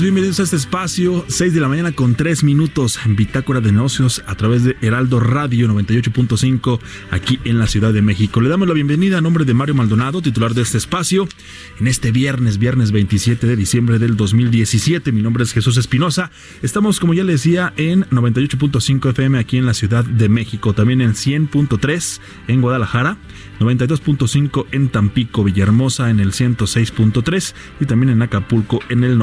Bienvenidos a este espacio, 6 de la mañana con 3 minutos, Bitácora de Negocios a través de Heraldo Radio 98.5 aquí en la Ciudad de México. Le damos la bienvenida a nombre de Mario Maldonado, titular de este espacio, en este viernes, viernes 27 de diciembre del 2017. Mi nombre es Jesús Espinosa. Estamos, como ya le decía, en 98.5 FM aquí en la Ciudad de México, también en 100.3 en Guadalajara, 92.5 en Tampico, Villahermosa en el 106.3 y también en Acapulco en el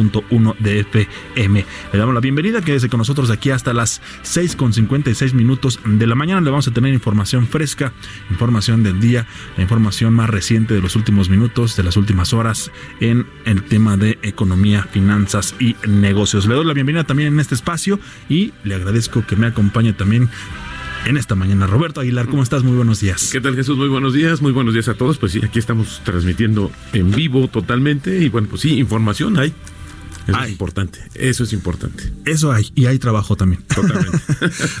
92.1 de FM. Le damos la bienvenida, quédese con nosotros aquí hasta las 6 con 56 minutos de la mañana. Le vamos a tener información fresca, información del día, la información más reciente de los últimos minutos, de las últimas horas en el tema de economía, finanzas y negocios. Le doy la bienvenida también en este espacio y le agradezco que me acompañe también en esta mañana. Roberto Aguilar, ¿cómo estás? Muy buenos días. ¿Qué tal Jesús? Muy buenos días, muy buenos días a todos. Pues sí, aquí estamos transmitiendo en vivo totalmente y bueno, pues sí, información hay. Eso Hay. es importante, eso es importante. Eso hay, y hay trabajo también. Totalmente.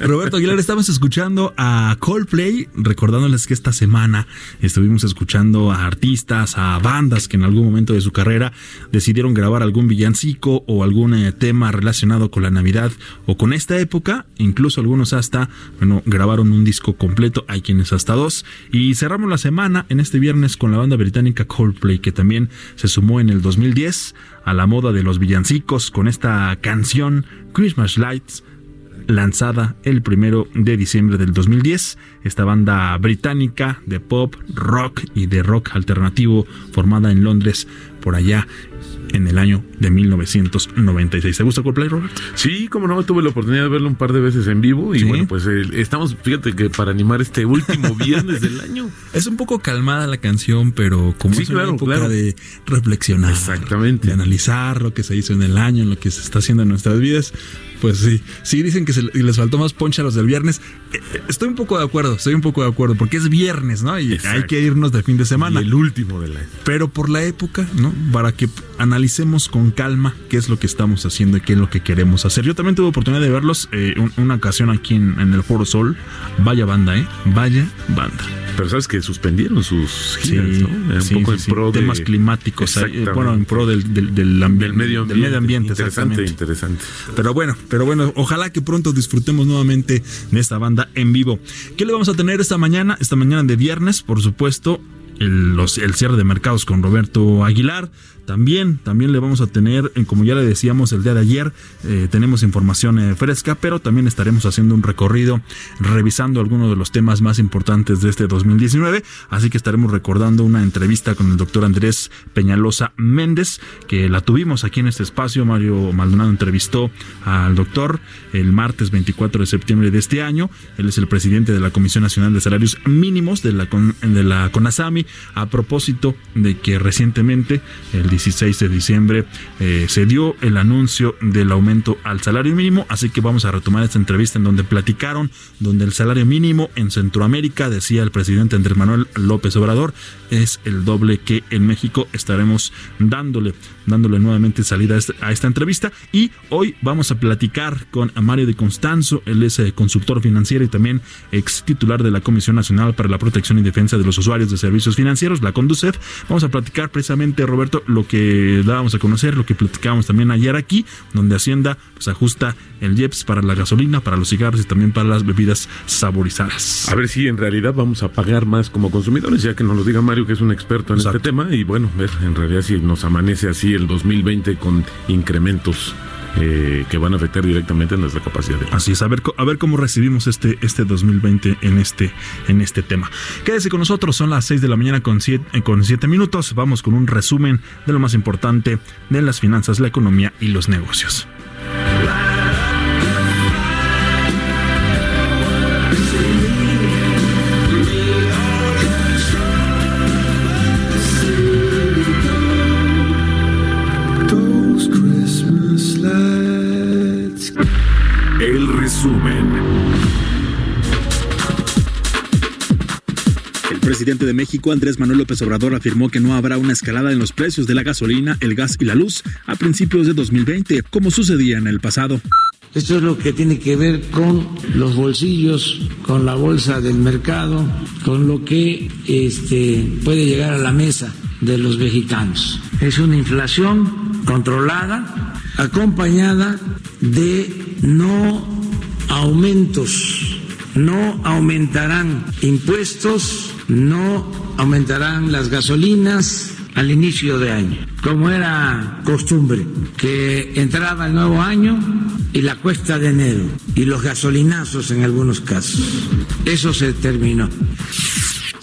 Roberto Aguilar, estamos escuchando a Coldplay, recordándoles que esta semana estuvimos escuchando a artistas, a bandas que en algún momento de su carrera decidieron grabar algún villancico o algún eh, tema relacionado con la Navidad o con esta época, incluso algunos hasta, bueno, grabaron un disco completo, hay quienes hasta dos, y cerramos la semana en este viernes con la banda británica Coldplay, que también se sumó en el 2010 a la moda de los villancicos con esta canción Christmas Lights lanzada el primero de diciembre del 2010. Esta banda británica de pop, rock y de rock alternativo formada en Londres por allá en el año de 1996. ¿Te gusta Coldplay, Robert? Sí, como no, tuve la oportunidad de verlo un par de veces en vivo y Sí. bueno, pues eh, estamos, fíjate que para animar este último viernes del año. Es un poco calmada la canción, pero como Sí, es una claro, época claro. de reflexionar, Exactamente. de analizar lo que se hizo en el año, en lo que se está haciendo en nuestras vidas, pues sí, sí dicen que se le- les faltó más poncha a los del viernes. Eh, eh, Estoy un poco de acuerdo, estoy un poco de acuerdo, porque es viernes, ¿no? Y Exacto. hay que irnos de fin de Y semana. el último del año. Pero por la época, ¿no? Para que analicemos con calma qué es lo que estamos haciendo y qué es lo que queremos hacer. Yo también tuve oportunidad de verlos eh, un- una ocasión aquí en, en el Foro Sol. Vaya banda, ¿eh? Vaya banda. Pero sabes que suspendieron sus giras, ¿no? Era un sí, poco sí, en sí. pro de temas climáticos, eh, bueno, en pro del, del, del ambi- del medio ambiente. del medio ambiente, interesante, interesante. Pero bueno, pero bueno, ojalá que pronto disfrutemos nuevamente de esta banda en vivo. ¿Qué le vamos a tener esta mañana? Esta mañana de viernes, por supuesto, el, los- el cierre de mercados con Roberto Aguilar. También, también le vamos a tener, eh, como ya le decíamos el día de ayer, eh, tenemos información eh, fresca, pero también estaremos haciendo un recorrido, revisando algunos de los temas más importantes de este 2019. Así que estaremos recordando una entrevista con el doctor Andrés Peñalosa Méndez, que la tuvimos aquí en este espacio. Mario Maldonado entrevistó al doctor el martes 24 de septiembre de este año. Él es el presidente de la Comisión Nacional de Salarios Mínimos de la, de la CONASAMI, a propósito de que recientemente, el 16 de diciembre, eh, se dio el anuncio del aumento al salario mínimo. Así que vamos a retomar esta entrevista en donde platicaron, donde el salario mínimo en Centroamérica, decía el presidente Andrés Manuel López Obrador, es el doble que en México. Estaremos dándole, dándole nuevamente salida a esta, a esta entrevista. Y hoy vamos a platicar con Mario de Constanzo, él es eh, consultor financiero y también ex titular de la Comisión Nacional para la Protección y Defensa de los Usuarios de Servicios Financieros, la CONDUCEF. Vamos a platicar precisamente, Roberto, lo lo que dábamos a conocer, lo que platicábamos también ayer aquí, donde Hacienda pues ajusta el IEPS para la gasolina, para los cigarros y también para las bebidas saborizadas. A ver si en realidad vamos a pagar más como consumidores, ya que nos lo diga Mario, que es un experto en este tema, y bueno, ver en realidad si nos amanece así el 2020 con incrementos eh, que van a afectar directamente nuestra capacidad. De... Así es, a ver, a ver cómo recibimos este, este 2020 en este, en este tema. Quédese con nosotros, son las 6 de la mañana con 7 eh, con siete minutos. Vamos con un resumen de lo más importante de las finanzas, la economía y los negocios. El presidente de México, Andrés Manuel López Obrador, afirmó que no habrá una escalada en los precios de la gasolina, el gas y la luz a principios de 2020, como sucedía en el pasado. Esto es lo que tiene que ver con los bolsillos, con la bolsa del mercado, con lo que este, puede llegar a la mesa de los mexicanos. Es una inflación controlada, acompañada de no aumentos, no aumentarán impuestos, no aumentarán las gasolinas al inicio de año, como era costumbre, que entraba el nuevo año y la cuesta de enero y los gasolinazos en algunos casos. Eso se terminó.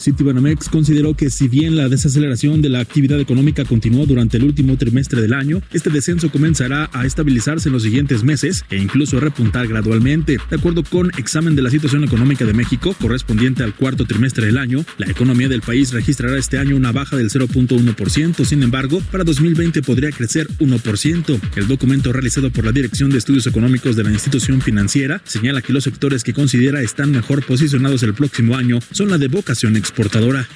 Citibanamex consideró que si bien la desaceleración de la actividad económica continuó durante el último trimestre del año, este descenso comenzará a estabilizarse en los siguientes meses e incluso a repuntar gradualmente. De acuerdo con examen de la situación económica de México correspondiente al cuarto trimestre del año, la economía del país registrará este año una baja del 0.1%, sin embargo, para 2020 podría crecer 1%. El documento realizado por la Dirección de Estudios Económicos de la institución financiera señala que los sectores que considera están mejor posicionados el próximo año son la de vocación exportadora exportadora.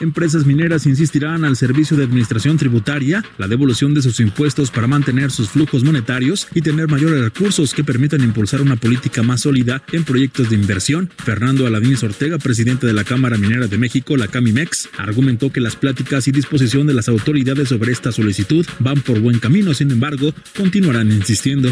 Empresas mineras insistirán al Servicio de Administración Tributaria la devolución de sus impuestos para mantener sus flujos monetarios y tener mayores recursos que permitan impulsar una política más sólida en proyectos de inversión. Fernando Aladines Ortega, presidente de la Cámara Minera de México, la CAMIMEX, argumentó que las pláticas y disposición de las autoridades sobre esta solicitud van por buen camino, sin embargo, continuarán insistiendo.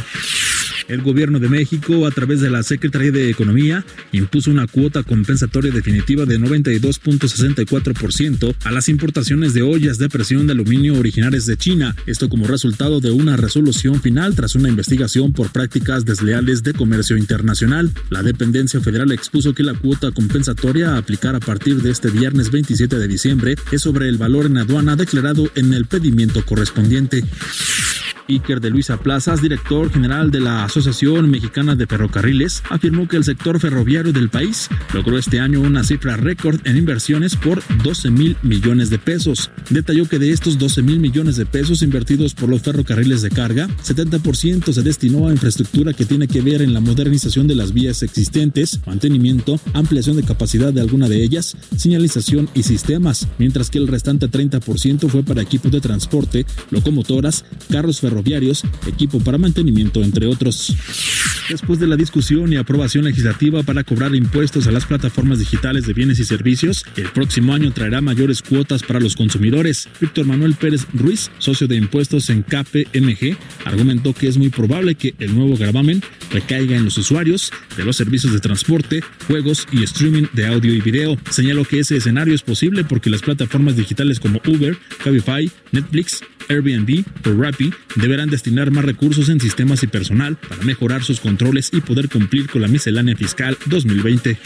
El gobierno de México, a través de la Secretaría de Economía, impuso una cuota compensatoria definitiva de 92.64% a las importaciones de ollas de presión de aluminio originales de China, esto como resultado de una resolución final tras una investigación por prácticas desleales de comercio internacional. La dependencia federal expuso que la cuota compensatoria a aplicar a partir de este viernes 27 de diciembre es sobre el valor en aduana declarado en el pedimiento correspondiente. Iker de Luisa Plazas, director general de la Asociación Mexicana de Ferrocarriles, afirmó que el sector ferroviario del país logró este año una cifra récord en inversiones por 12 mil millones de pesos. Detalló que de estos 12 mil millones de pesos invertidos por los ferrocarriles de carga, 70% se destinó a infraestructura que tiene que ver en la modernización de las vías existentes, mantenimiento, ampliación de capacidad de alguna de ellas, señalización y sistemas, mientras que el restante 30% fue para equipos de transporte, locomotoras, carros ferroviarios equipo para mantenimiento, entre otros. Después de la discusión y aprobación legislativa para cobrar impuestos a las plataformas digitales de bienes y servicios, el próximo año traerá mayores cuotas para los consumidores. Víctor Manuel Pérez Ruiz, socio de impuestos en KPMG, argumentó que es muy probable que el nuevo gravamen recaiga en los usuarios de los servicios de transporte, juegos y streaming de audio y video. Señaló que ese escenario es posible porque las plataformas digitales como Uber, Cabify, Netflix, Airbnb o Rappi deberán destinar más recursos en sistemas y personal para mejorar sus controles y poder cumplir con la miscelánea fiscal 2020.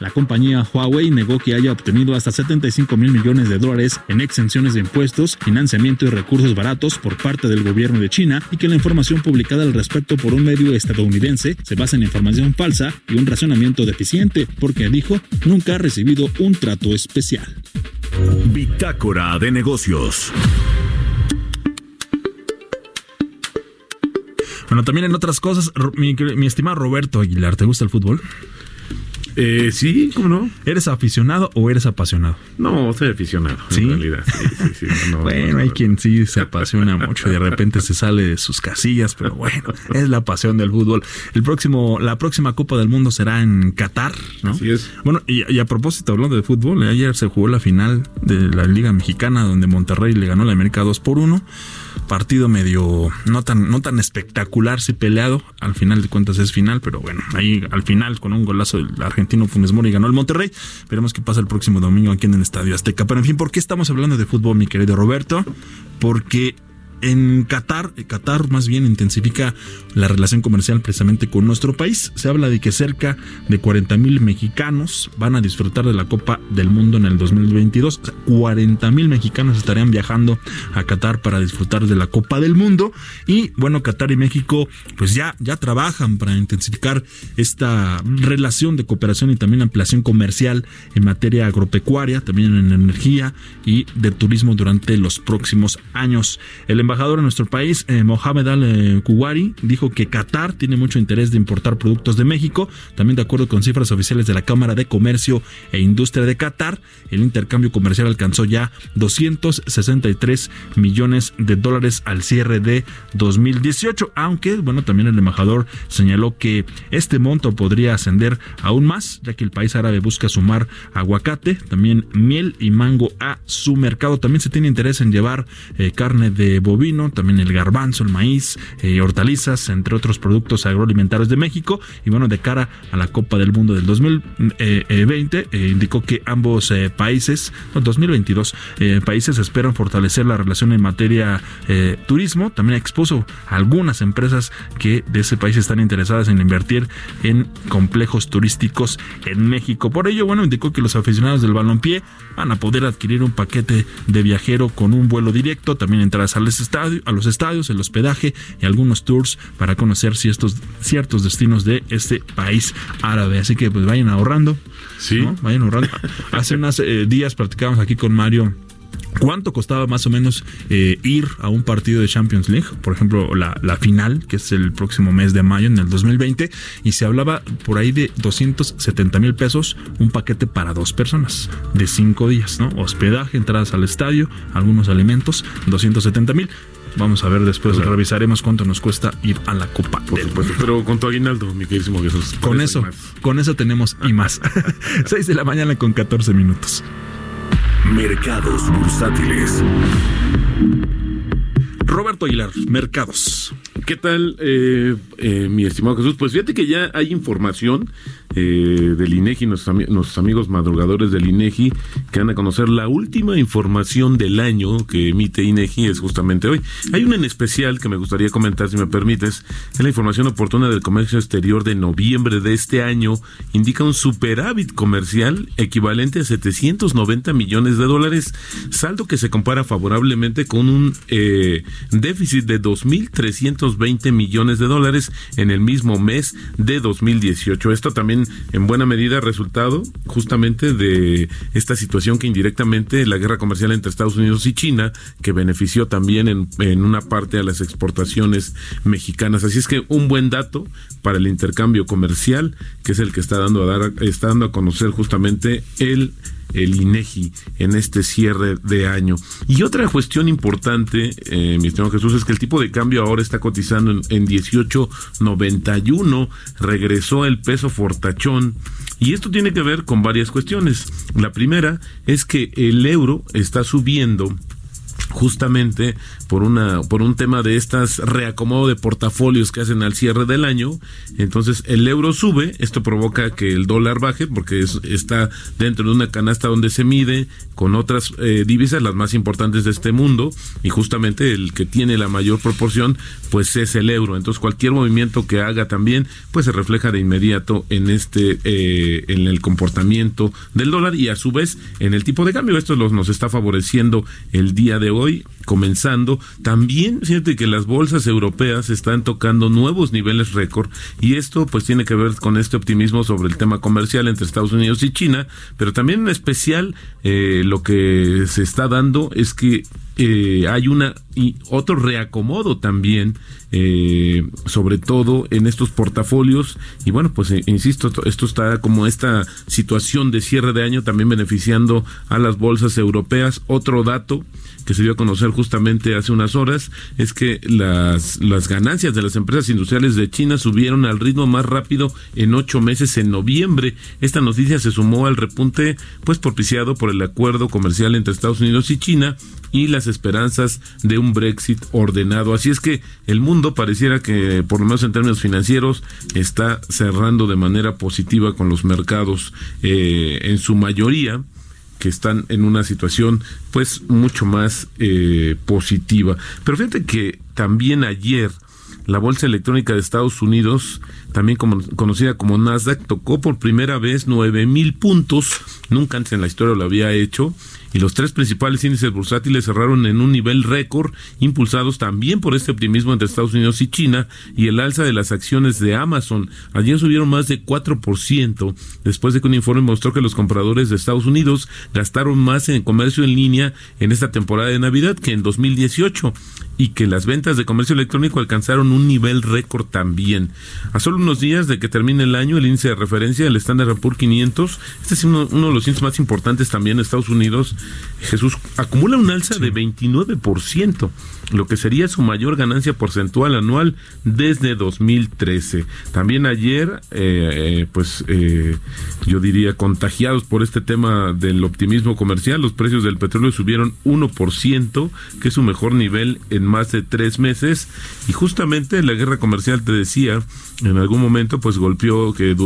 La compañía Huawei negó que haya obtenido hasta 75 mil millones de dólares en exenciones de impuestos, financiamiento y recursos baratos por parte del gobierno de China y que la información publicada al respecto por un medio estadounidense se basa en información falsa y un razonamiento deficiente, porque dijo nunca ha recibido un trato especial. Bitácora de negocios. Bueno, también en otras cosas, mi, estimado Roberto Aguilar, ¿te gusta el fútbol? Eh, sí, ¿cómo no? ¿Eres aficionado o eres apasionado? No, soy aficionado, ¿Sí? en realidad. bueno, hay quien sí se apasiona mucho y de repente se sale de sus casillas, pero bueno, es la pasión del fútbol. El próximo, la próxima Copa del Mundo será en Qatar, ¿no? Así es. Bueno, y, a propósito, hablando de fútbol, ayer se jugó la final de la Liga Mexicana donde Monterrey le ganó a la América 2 por 1 partido medio no tan no tan espectacular si peleado al final de cuentas es final pero bueno ahí al final con un golazo del argentino Funes Mori ganó el Monterrey veremos qué pasa el próximo domingo aquí en el Estadio Azteca pero en fin ¿por qué estamos hablando de fútbol mi querido Roberto? porque en Qatar, Qatar más bien intensifica la relación comercial precisamente con nuestro país. Se habla de que cerca de 40 mil mexicanos van a disfrutar de la Copa del Mundo en el 2022. 40 mil mexicanos estarían viajando a Qatar para disfrutar de la Copa del Mundo. Y bueno, Qatar y México pues ya, ya trabajan para intensificar esta relación de cooperación y también ampliación comercial en materia agropecuaria, también en energía y de turismo durante los próximos años. El embajador en nuestro país, eh, Mohamed Al-Kuwari, dijo que Qatar tiene mucho interés de importar productos de México. También de acuerdo con cifras oficiales de la Cámara de Comercio e Industria de Qatar, el intercambio comercial alcanzó ya 263 millones de dólares al cierre de 2018, aunque, bueno, también el embajador señaló que este monto podría ascender aún más, ya que el país árabe busca sumar aguacate, también miel y mango a su mercado. También se tiene interés en llevar eh, carne de bovino vino, también el garbanzo, el maíz, eh, hortalizas, entre otros productos agroalimentarios de México. Y bueno, de cara a la Copa del Mundo del 2020, eh, indicó que ambos eh, países, no, 2022, países esperan fortalecer la relación en materia turismo. También expuso algunas empresas que de ese país están interesadas en invertir en complejos turísticos en México. Por ello, bueno, indicó que los aficionados del balompié van a poder adquirir un paquete de viajero con un vuelo directo, también entradas al a los estadios, el hospedaje y algunos tours para conocer ciertos, ciertos destinos de este país árabe. Así que pues vayan ahorrando. Sí. Vayan ahorrando. Hace unos eh, días platicábamos aquí con Mario ¿Cuánto costaba más o menos eh, ir a un partido de Champions League? Por ejemplo, la, la, final, que es el próximo mes de mayo, en el 2020, y se hablaba por ahí de 270 mil pesos, un paquete para dos personas, de cinco días, ¿no? Hospedaje, entradas al estadio, algunos alimentos, 270 mil. Vamos a ver después, revisaremos cuánto nos cuesta ir a la Copa Por supuesto, pero con tu aguinaldo, mi queridísimo Jesús. Con eso, con eso tenemos y más. 6 de la mañana con 14 minutos. Mercados bursátiles. Roberto Aguilar, mercados. ¿Qué tal, eh, eh, mi estimado Jesús? Pues fíjate que ya hay información eh, del INEGI, nuestros, amigos madrugadores del INEGI, que van a conocer la última información del año que emite INEGI, es justamente hoy. Hay una en especial que me gustaría comentar, si me permites, es la información oportuna del comercio exterior de noviembre de este año, indica un superávit comercial equivalente a 790 millones de dólares, saldo que se compara favorablemente con un eh, déficit de 2.320 millones de dólares en el mismo mes de 2018. Esto también en buena medida resultado justamente de esta situación que indirectamente la guerra comercial entre Estados Unidos y China, que benefició también en, en una parte a las exportaciones mexicanas. Así es que un buen dato para el intercambio comercial, que es el que está dando a dar, está dando a conocer justamente el el INEGI en este cierre de año. Y otra cuestión importante, eh, mi estimado Jesús, es que el tipo de cambio ahora está cotizando en, en 18.91, regresó el peso fortachón. Y esto tiene que ver con varias cuestiones. La primera es que el euro está subiendo justamente por una por un tema de estas reacomodo de portafolios que hacen al cierre del año entonces el euro sube esto provoca que el dólar baje porque está dentro de una canasta donde se mide con otras eh, divisas las más importantes de este mundo y justamente el que tiene la mayor proporción pues es el euro entonces cualquier movimiento que haga también pues se refleja de inmediato en este eh, en el comportamiento del dólar y a su vez en el tipo de cambio esto nos está favoreciendo el día de hoy comenzando. También fíjate que las bolsas europeas están tocando nuevos niveles récord y esto pues tiene que ver con este optimismo sobre el tema comercial entre Estados Unidos y China, pero también en especial eh, lo que se está dando es que eh, hay una y otro reacomodo también, eh, sobre todo en estos portafolios. Y bueno, pues eh, insisto, esto está como esta situación de cierre de año también beneficiando a las bolsas europeas. Otro dato que se dio a conocer justamente hace unas horas es que las, las ganancias de las empresas industriales de China subieron al ritmo más rápido en ocho meses en noviembre. Esta noticia se sumó al repunte pues propiciado por el acuerdo comercial entre Estados Unidos y China y las esperanzas de un Brexit ordenado. Así es que el mundo pareciera que, por lo menos en términos financieros, está cerrando de manera positiva con los mercados eh, en su mayoría que están en una situación pues mucho más eh, positiva. Pero fíjate que también ayer la Bolsa Electrónica de Estados Unidos, también como, conocida como Nasdaq, tocó por primera vez nueve mil puntos, nunca antes en la historia lo había hecho, y los tres principales índices bursátiles cerraron en un nivel récord, impulsados también por este optimismo entre Estados Unidos y China y el alza de las acciones de Amazon. Ayer subieron más de 4%, después de que un informe mostró que los compradores de Estados Unidos gastaron más en comercio en línea en esta temporada de Navidad que en 2018 y que las ventas de comercio electrónico alcanzaron un nivel récord también. A solo unos días de que termine el año, el índice de referencia del Standard Poor's 500, este es uno, uno de los índices más importantes también en Estados Unidos, Jesús acumula un alza de 29%, lo que sería su mayor ganancia porcentual anual desde 2013. También ayer, eh, pues eh, yo diría contagiados por este tema del optimismo comercial, los precios del petróleo subieron 1%, que es su mejor nivel en más de tres meses, y justamente la guerra comercial, te decía, en algún momento pues golpeó, que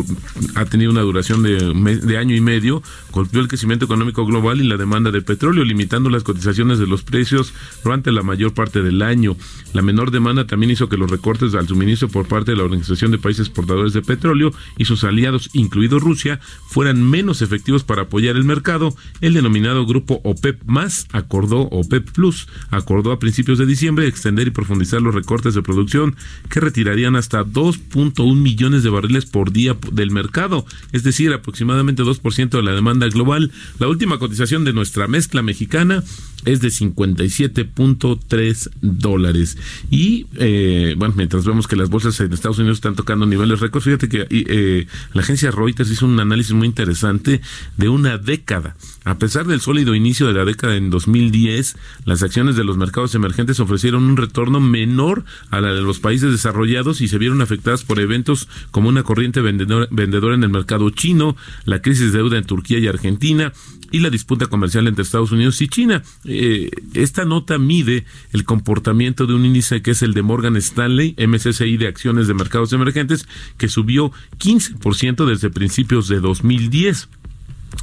ha tenido una duración de, de año y medio, golpeó el crecimiento económico global y la demanda de petróleo, limitando las cotizaciones de los precios durante la mayor parte del año. La menor demanda también hizo que los recortes al suministro por parte de la Organización de Países Exportadores de Petróleo y sus aliados, incluido Rusia, fueran menos efectivos para apoyar el mercado. El denominado grupo OPEP más acordó, OPEP Plus, acordó a principios de diciembre extender y profundizar los recortes de producción que retirarían hasta 2.1 millones de barriles por día del mercado, es decir, aproximadamente 2% de la demanda global. La última cotización de nuestra mezcla mexicana es de 57.3 dólares. Y eh, bueno, mientras vemos que las bolsas en Estados Unidos están tocando niveles récords, fíjate que eh, la agencia Reuters hizo un análisis muy interesante de una década. A pesar del sólido inicio de la década en 2010, las acciones de los mercados emergentes ofrecieron un retorno menor a la de los países desarrollados y se vieron afectadas por eventos como una corriente vendedora en el mercado chino, la crisis de deuda en Turquía y Argentina, y la disputa comercial entre Estados Unidos y China. Eh, esta nota mide el comportamiento de un índice que es el de Morgan Stanley, MSCI de acciones de mercados emergentes, que subió 15% desde principios de 2010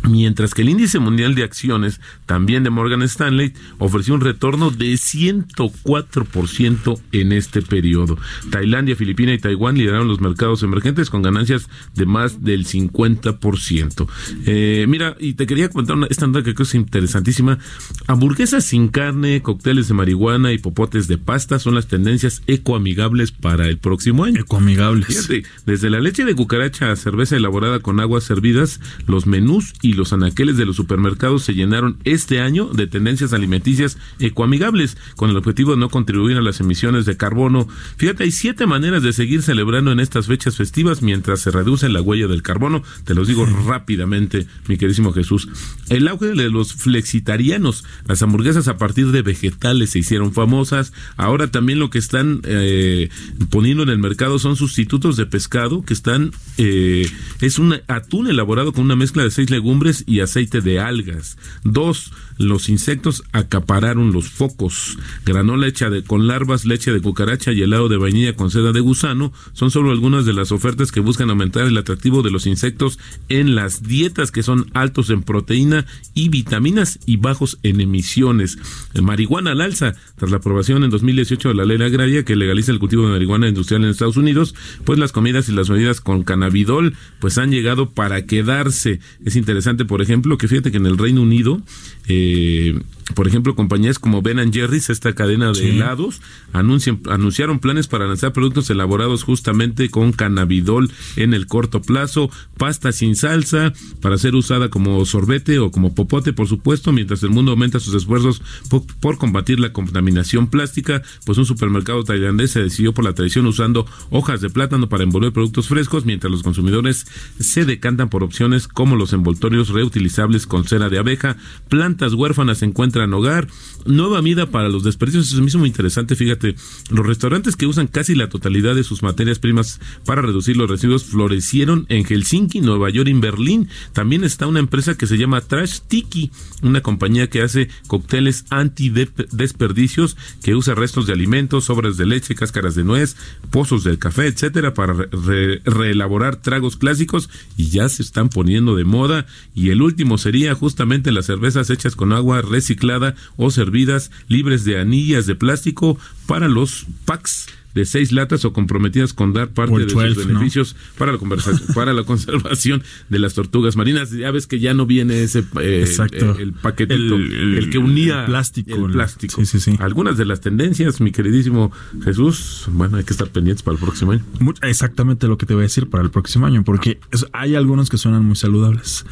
mientras que el índice mundial de acciones, también de Morgan Stanley, ofreció un retorno de 104% en este periodo. Tailandia, Filipinas y Taiwán lideraron los mercados emergentes con ganancias de más del 50%. Eh, mira, y te quería contar esta nota que creo que es interesantísima. Hamburguesas sin carne, cócteles de marihuana y popotes de pasta son las tendencias ecoamigables para el próximo año. Ecoamigables. Fíjate, desde la leche de cucaracha a cerveza elaborada con aguas servidas, los menús y los anaqueles de los supermercados se llenaron este año de tendencias alimenticias ecoamigables con el objetivo de no contribuir a las emisiones de carbono. Fíjate, hay siete maneras de seguir celebrando en estas fechas festivas mientras se reduce la huella del carbono. Te los digo rápidamente, mi queridísimo Jesús. El auge de los flexitarianos, las hamburguesas a partir de vegetales se hicieron famosas. Ahora también lo que están eh, poniendo en el mercado son sustitutos de pescado que están, eh, es un atún elaborado con una mezcla de seis legumbres y aceite de algas. Dos, los insectos acapararon los focos. Granola hecha de, con larvas, leche de cucaracha y helado de vainilla con seda de gusano son solo algunas de las ofertas que buscan aumentar el atractivo de los insectos en las dietas que son altos en proteína y vitaminas y bajos en emisiones. El marihuana al alza, tras la aprobación en 2018 de la ley agraria que legaliza el cultivo de marihuana industrial en Estados Unidos, pues las comidas y las medidas con cannabidol pues han llegado para quedarse. Es interesante interesante, por ejemplo, que fíjate que en el Reino Unido, eh, por ejemplo, compañías como Ben Jerry's, esta cadena de helados, anuncian, anunciaron planes para lanzar productos elaborados justamente con cannabidol en el corto plazo, pasta sin salsa para ser usada como sorbete o como popote, por supuesto, mientras el mundo aumenta sus esfuerzos por, combatir la contaminación plástica, pues un supermercado tailandés se decidió por la tradición usando hojas de plátano para envolver productos frescos, mientras los consumidores se decantan por opciones como los envoltorios reutilizables con cera de abeja, plantas huérfanas encuentran hogar, nueva vida para los desperdicios, eso es mismo interesante, fíjate, los restaurantes que usan casi la totalidad de sus materias primas para reducir los residuos florecieron en Helsinki, Nueva York y Berlín. También está una empresa que se llama Trash Tiki, una compañía que hace cócteles anti-desperdicios, que usa restos de alimentos, sobras de leche, cáscaras de nuez, pozos del café, etcétera, para reelaborar tragos clásicos y ya se están poniendo de moda. Y el último sería justamente las cervezas hechas con agua reciclada o servidas libres de anillas de plástico para los packs de seis latas o comprometidas con dar parte de sus beneficios para, la para la conservación de las tortugas marinas. Ya ves que ya no viene ese eh, El, paquetito, el, que unía el plástico. El plástico. Algunas de las tendencias, mi queridísimo Jesús, bueno, hay que estar pendientes para el próximo año. Exactamente lo que te voy a decir para el próximo año, porque hay algunos que suenan muy saludables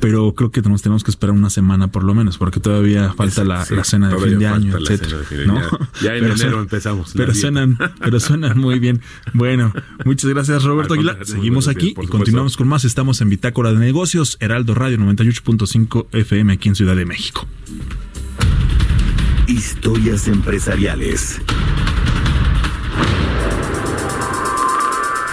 pero creo que nos tenemos que esperar una semana por lo menos, porque todavía falta la, cena de fin de año, etcétera. Ya, en enero empezamos. Pero suenan, pero suenan muy bien. Bueno, muchas gracias Roberto Aguilar. Seguimos aquí y continuamos con más. Estamos en Bitácora de Negocios, Heraldo Radio 98.5 FM aquí en Ciudad de México. Historias empresariales.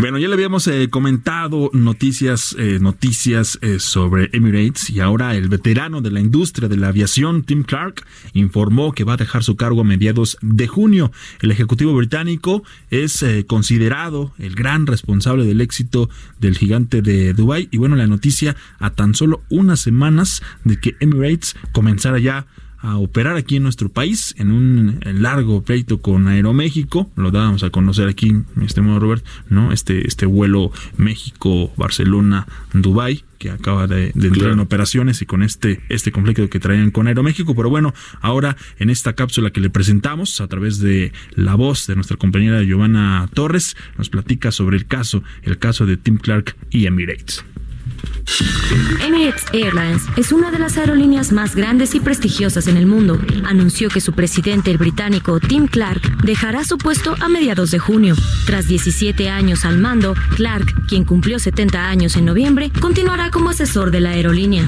Bueno, ya le habíamos eh, comentado noticias, eh, noticias eh, sobre Emirates y ahora el veterano de la industria de la aviación, Tim Clark, informó que va a dejar su cargo a mediados de junio. El ejecutivo británico es considerado el gran responsable del éxito del gigante de Dubai y bueno, la noticia a tan solo unas semanas de que Emirates comenzara ya a operar aquí en nuestro país en un largo pleito con Aeroméxico, lo dábamos a conocer aquí, mi estimado Robert, ¿no? Este, este vuelo México, Barcelona, Dubai que acaba de, entrar en operaciones y con este, este conflicto que traían con Aeroméxico. Pero bueno, ahora en esta cápsula que le presentamos a través de la voz de nuestra compañera Giovanna Torres, nos platica sobre el caso, el caso de Tim Clark y Emirates. Emirates Airlines es una de las aerolíneas más grandes y prestigiosas en el mundo. Anunció que su presidente, el británico Tim Clark, dejará su puesto a mediados de junio. Tras 17 años al mando, Clark, quien cumplió 70 años en noviembre, continuará como asesor de la aerolínea.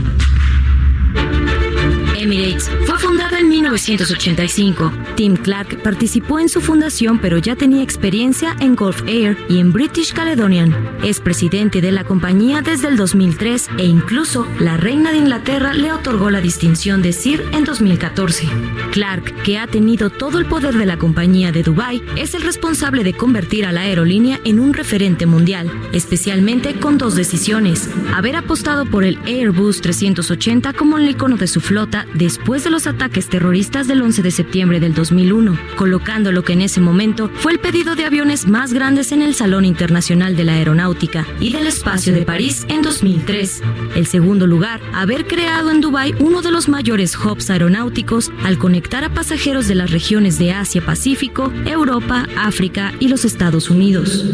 Emirates fue fundada en 1985. Tim Clark participó en su fundación pero ya tenía experiencia en Gulf Air y en British Caledonian. Es presidente de la compañía desde el 2003 e incluso la reina de Inglaterra le otorgó la distinción de Sir en 2014. Clark, que ha tenido todo el poder de la compañía de Dubai, es el responsable de convertir a la aerolínea en un referente mundial, especialmente con dos decisiones. Haber apostado por el Airbus 380 como el icono de su flota después de los ataques terroristas del 11 de septiembre del 2001, colocando lo que en ese momento fue el pedido de aviones más grandes en el Salón Internacional de la Aeronáutica y del Espacio de París en 2003. El segundo lugar, haber creado en Dubái uno de los mayores hubs aeronáuticos al conectar a pasajeros de las regiones de Asia-Pacífico, Europa, África y los Estados Unidos.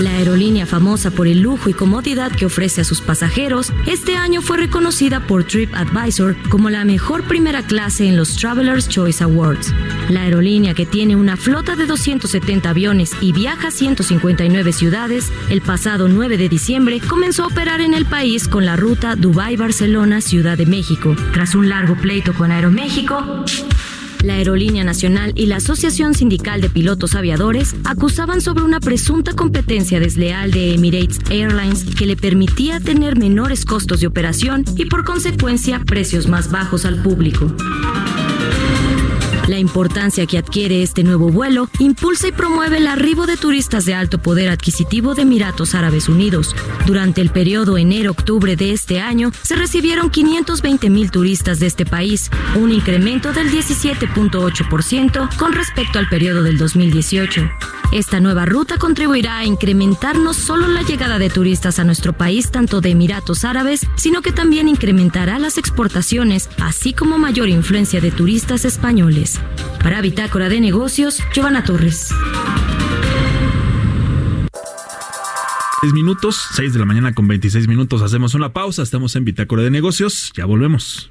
La aerolínea famosa por el lujo y comodidad que ofrece a sus pasajeros, este año fue reconocida por TripAdvisor como la mejor primera clase en los Travelers Choice Awards. La aerolínea que tiene una flota de 270 aviones y viaja a 159 ciudades, el pasado 9 de diciembre comenzó a operar en el país con la ruta Dubai-Barcelona-Ciudad de México. Tras un largo pleito con Aeroméxico, la Aerolínea Nacional y la Asociación Sindical de Pilotos Aviadores acusaban sobre una presunta competencia desleal de Emirates Airlines que le permitía tener menores costos de operación y por consecuencia precios más bajos al público. La importancia que adquiere este nuevo vuelo impulsa y promueve el arribo de turistas de alto poder adquisitivo de Emiratos Árabes Unidos. Durante el periodo enero-octubre de este año, se recibieron 520 mil turistas de este país, un incremento del 17.8% con respecto al periodo del 2018. Esta nueva ruta contribuirá a incrementar no solo la llegada de turistas a nuestro país, tanto de Emiratos Árabes, sino que también incrementará las exportaciones, así como mayor influencia de turistas españoles. Para Bitácora de Negocios, Giovanna Torres. 6 minutos, 6 de la mañana con 26 minutos. Hacemos una pausa. Estamos en Bitácora de Negocios. Ya volvemos.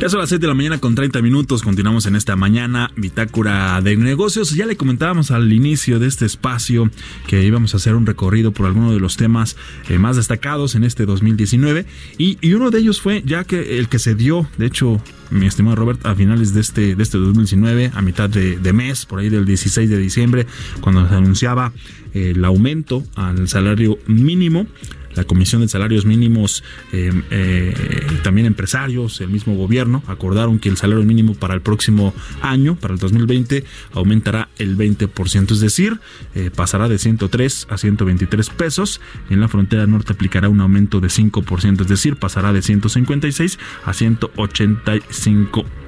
Ya son las 7 de la mañana con 30 minutos. Continuamos en esta mañana bitácora de negocios. Ya le comentábamos al inicio de este espacio que íbamos a hacer un recorrido por algunos de los temas eh, más destacados en este 2019. Y, y, uno de ellos fue ya que el que se dio, de hecho, mi estimado Robert, a finales de este, de este 2019, a mitad de mes, por ahí del 16 de diciembre, cuando se anunciaba el aumento al salario mínimo la Comisión de Salarios Mínimos, eh, eh, también empresarios, el mismo gobierno, acordaron que el salario mínimo para el próximo año, para el 2020, aumentará el 20%, es decir, eh, pasará de 103 a 123 pesos. En la frontera norte aplicará un aumento de 5%, es decir, pasará de 156 a 185 pesos.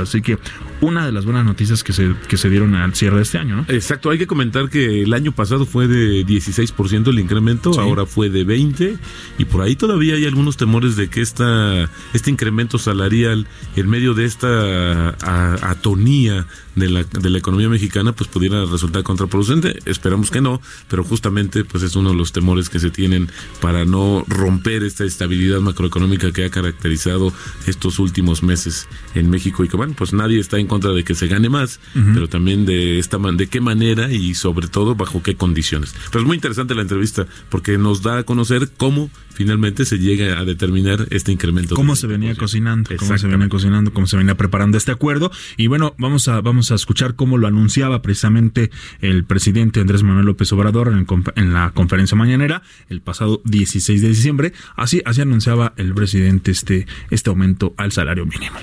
Así que una de las buenas noticias que se, que se dieron al cierre de este año, ¿no? Exacto, hay que comentar que el año pasado fue de 16% el incremento, sí. ahora fue de 20 y por ahí todavía hay algunos temores de que esta, este incremento salarial en medio de esta a, atonía de la, de la economía mexicana pues pudiera resultar contraproducente. Esperamos que no, pero justamente pues es uno de los temores que se tienen para no romper esta estabilidad macroeconómica que ha caracterizado estos últimos meses en México y que bueno, pues nadie está en contra de que se gane más, uh -huh. pero también de esta de qué manera y sobre todo bajo qué condiciones. Pero es muy interesante la entrevista porque nos da a conocer cómo finalmente se llega a determinar este incremento. Cómo se venía cocinando, cómo se venía cocinando, cómo se venía preparando este acuerdo y bueno, vamos a vamos a escuchar cómo lo anunciaba precisamente el presidente Andrés Manuel López Obrador en, en la conferencia mañanera el pasado 16 de diciembre, así así anunciaba el presidente este este aumento al salario mínimo.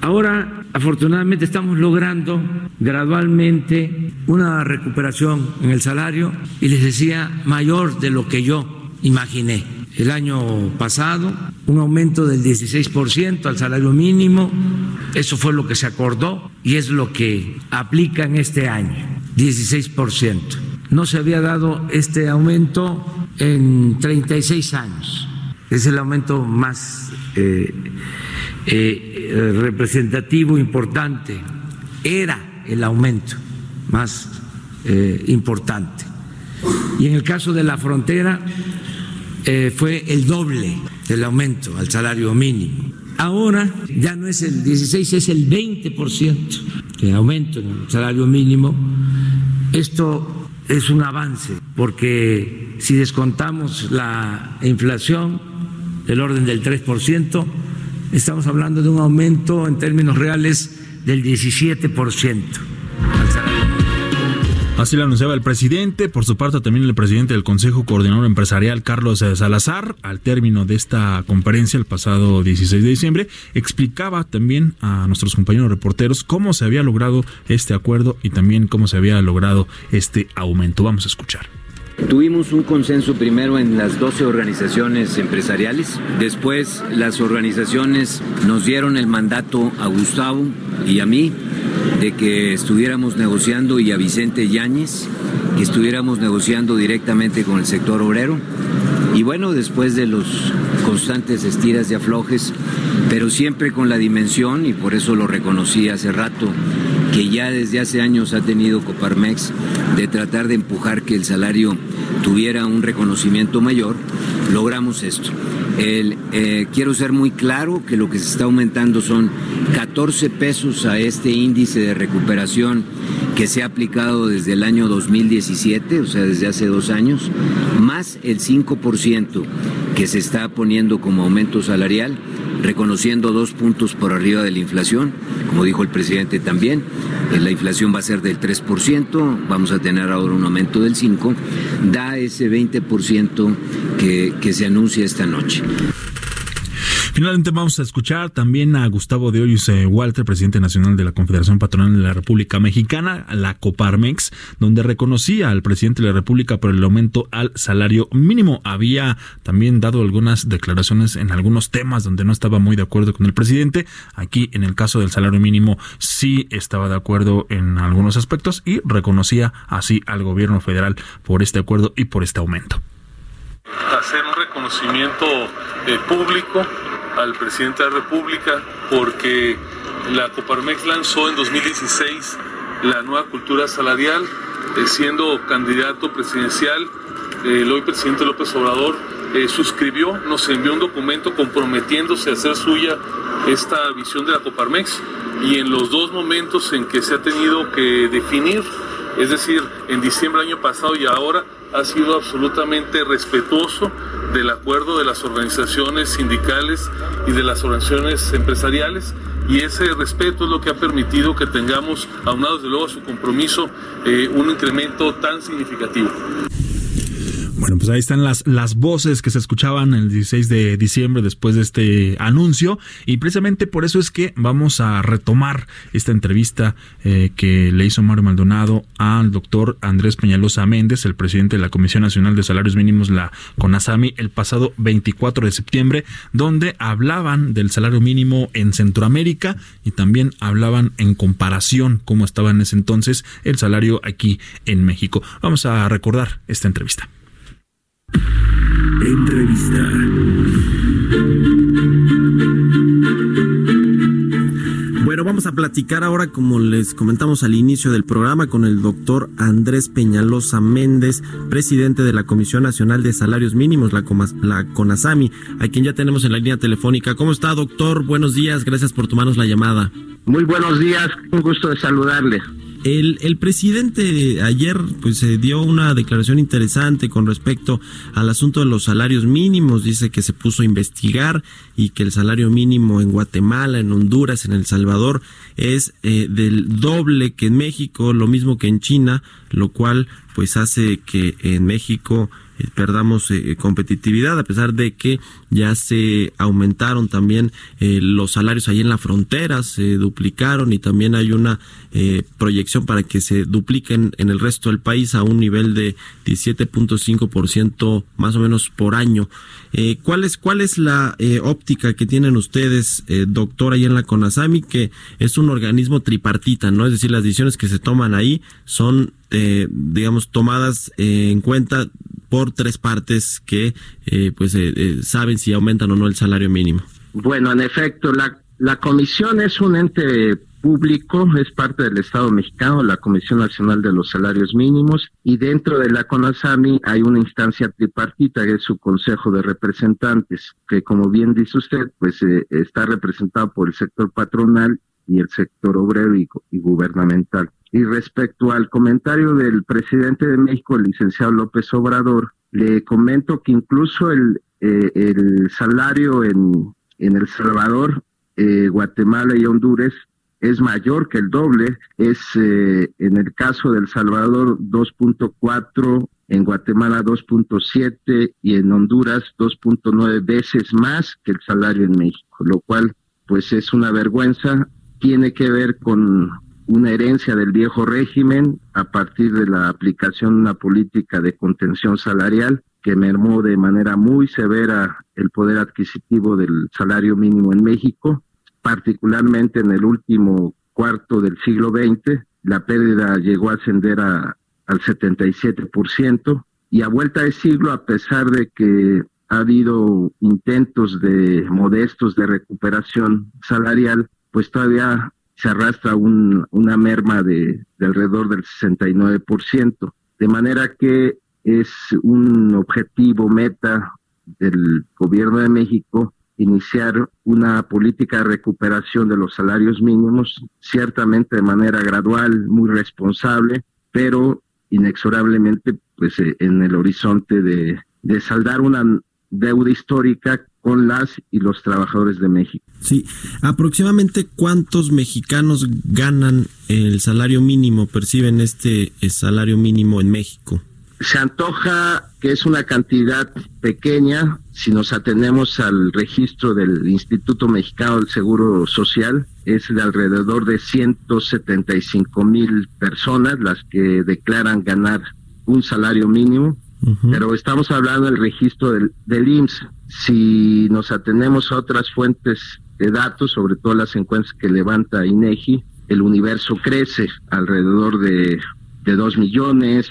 Ahora, afortunadamente, estamos logrando gradualmente una recuperación en el salario y les decía mayor de lo que yo imaginé. El año pasado, un aumento del 16% al salario mínimo, eso fue lo que se acordó y es lo que aplica en este año, 16%. No se había dado este aumento en 36 años. Es el aumento más eh, eh, representativo, importante. Era el aumento más eh, importante. Y en el caso de la frontera eh, fue el doble del aumento al salario mínimo. Ahora ya no es el 16, es el 20% de aumento en el salario mínimo. Esto es un avance porque si descontamos la inflación del orden del 3%, estamos hablando de un aumento en términos reales del 17%. Así lo anunciaba el presidente, por su parte también el presidente del Consejo Coordinador Empresarial, Carlos Salazar, al término de esta conferencia el pasado 16 de diciembre, explicaba también a nuestros compañeros reporteros cómo se había logrado este acuerdo y también cómo se había logrado este aumento. Vamos a escuchar. Tuvimos un consenso primero en las 12 organizaciones empresariales, después las organizaciones nos dieron el mandato a Gustavo y a mí de que estuviéramos negociando y a Vicente Yáñez, que estuviéramos negociando directamente con el sector obrero. Y bueno, después de los constantes estiras y aflojes, pero siempre con la dimensión, y por eso lo reconocí hace rato, que ya desde hace años ha tenido Coparmex de tratar de empujar que el salario tuviera un reconocimiento mayor, logramos esto. El, eh, quiero ser muy claro que lo que se está aumentando son 14 pesos a este índice de recuperación que se ha aplicado desde el año 2017, o sea, desde hace dos años, más el 5% que se está poniendo como aumento salarial, reconociendo dos puntos por arriba de la inflación, como dijo el presidente también. La inflación va a ser del 3%, vamos a tener ahora un aumento del 5%, da ese 20% que, que se anuncia esta noche. Finalmente vamos a escuchar también a Gustavo de Hoyos eh, Walter, presidente nacional de la Confederación Patronal de la República Mexicana, la Coparmex, donde reconocía al presidente de la República por el aumento al salario mínimo. Había también dado algunas declaraciones en algunos temas donde no estaba muy de acuerdo con el presidente. Aquí, en el caso del salario mínimo, sí estaba de acuerdo en algunos aspectos y reconocía así al gobierno federal por este acuerdo y por este aumento. Hacer un reconocimiento eh, público al presidente de la República porque la Coparmex lanzó en 2016 la nueva cultura salarial, eh, siendo candidato presidencial, el hoy presidente López Obrador eh, suscribió, nos envió un documento comprometiéndose a hacer suya esta visión de la Coparmex y en los dos momentos en que se ha tenido que definir, es decir, en diciembre del año pasado y ahora, ha sido absolutamente respetuoso del acuerdo de las organizaciones sindicales y de las organizaciones empresariales y ese respeto es lo que ha permitido que tengamos, aunado desde luego a su compromiso, eh, un incremento tan significativo. Bueno, pues ahí están las, las voces que se escuchaban el 16 de diciembre después de este anuncio y precisamente por eso es que vamos a retomar esta entrevista eh, que le hizo Mario Maldonado al doctor Andrés Peñalosa Méndez, el presidente de la Comisión Nacional de Salarios Mínimos, la CONASAMI, el pasado 24 de septiembre, donde hablaban del salario mínimo en Centroamérica y también hablaban en comparación cómo estaba en ese entonces el salario aquí en México. Vamos a recordar esta entrevista. Entrevista. Bueno, vamos a platicar ahora, como les comentamos al inicio del programa, con el doctor Andrés Peñalosa Méndez, presidente de la Comisión Nacional de Salarios Mínimos, la, la CONASAMI, a quien ya tenemos en la línea telefónica. ¿Cómo está, doctor? Buenos días, gracias por tomarnos la llamada. Muy buenos días, un gusto de saludarle. El, presidente ayer pues se dio una declaración interesante con respecto al asunto de los salarios mínimos. Dice que se puso a investigar y que el salario mínimo en Guatemala, en Honduras, en El Salvador es eh, del doble que en México, lo mismo que en China, lo cual pues hace que en México perdamos eh, competitividad a pesar de que ya se aumentaron también eh, los salarios ahí en la frontera se duplicaron y también hay una proyección para que se dupliquen en el resto del país a un nivel de 17.5% más o menos por año. ¿cuál es cuál es la óptica que tienen ustedes doctor ahí en la CONASAMI que es un organismo tripartita no es decir las decisiones que se toman ahí son digamos tomadas en cuenta por tres partes que eh, pues eh, eh, saben si aumentan o no el salario mínimo. Bueno, en efecto, la, la comisión es un ente público, es parte del Estado mexicano, la Comisión Nacional de los Salarios Mínimos, y dentro de la CONASAMI hay una instancia tripartita que es su Consejo de Representantes, que como bien dice usted, pues está representado por el sector patronal y el sector obrero y gubernamental. Y respecto al comentario del presidente de México, el licenciado López Obrador, le comento que incluso el, eh, el salario en, en El Salvador, eh, Guatemala y Honduras es mayor que el doble, es eh, en el caso del Salvador 2.4, en Guatemala 2.7 y en Honduras 2.9 veces más que el salario en México, lo cual pues es una vergüenza, tiene que ver con una herencia del viejo régimen a partir de la aplicación de una política de contención salarial que mermó de manera muy severa el poder adquisitivo del salario mínimo en México, particularmente en el último cuarto del siglo XX. La pérdida llegó a ascender a, al 77% y a vuelta de siglo, a pesar de que ha habido intentos de modestos de recuperación salarial, pues todavía se arrastra un, una merma de, de alrededor del 69%, de manera que es un objetivo meta del gobierno de México iniciar una política de recuperación de los salarios mínimos, ciertamente de manera gradual, muy responsable, pero inexorablemente pues eh, en el horizonte de saldar una deuda histórica con las y los trabajadores de México. Sí, aproximadamente cuántos mexicanos ganan el salario mínimo, perciben este salario mínimo en México. se antoja que es una cantidad pequeña si nos atenemos al registro del Instituto Mexicano del Seguro Social, es de alrededor de 175 mil personas las que declaran ganar un salario mínimo, pero estamos hablando del registro del, del IMSS. Si nos atenemos a otras fuentes de datos, sobre todo las encuestas que levanta INEGI, el universo crece alrededor de, de 2 millones,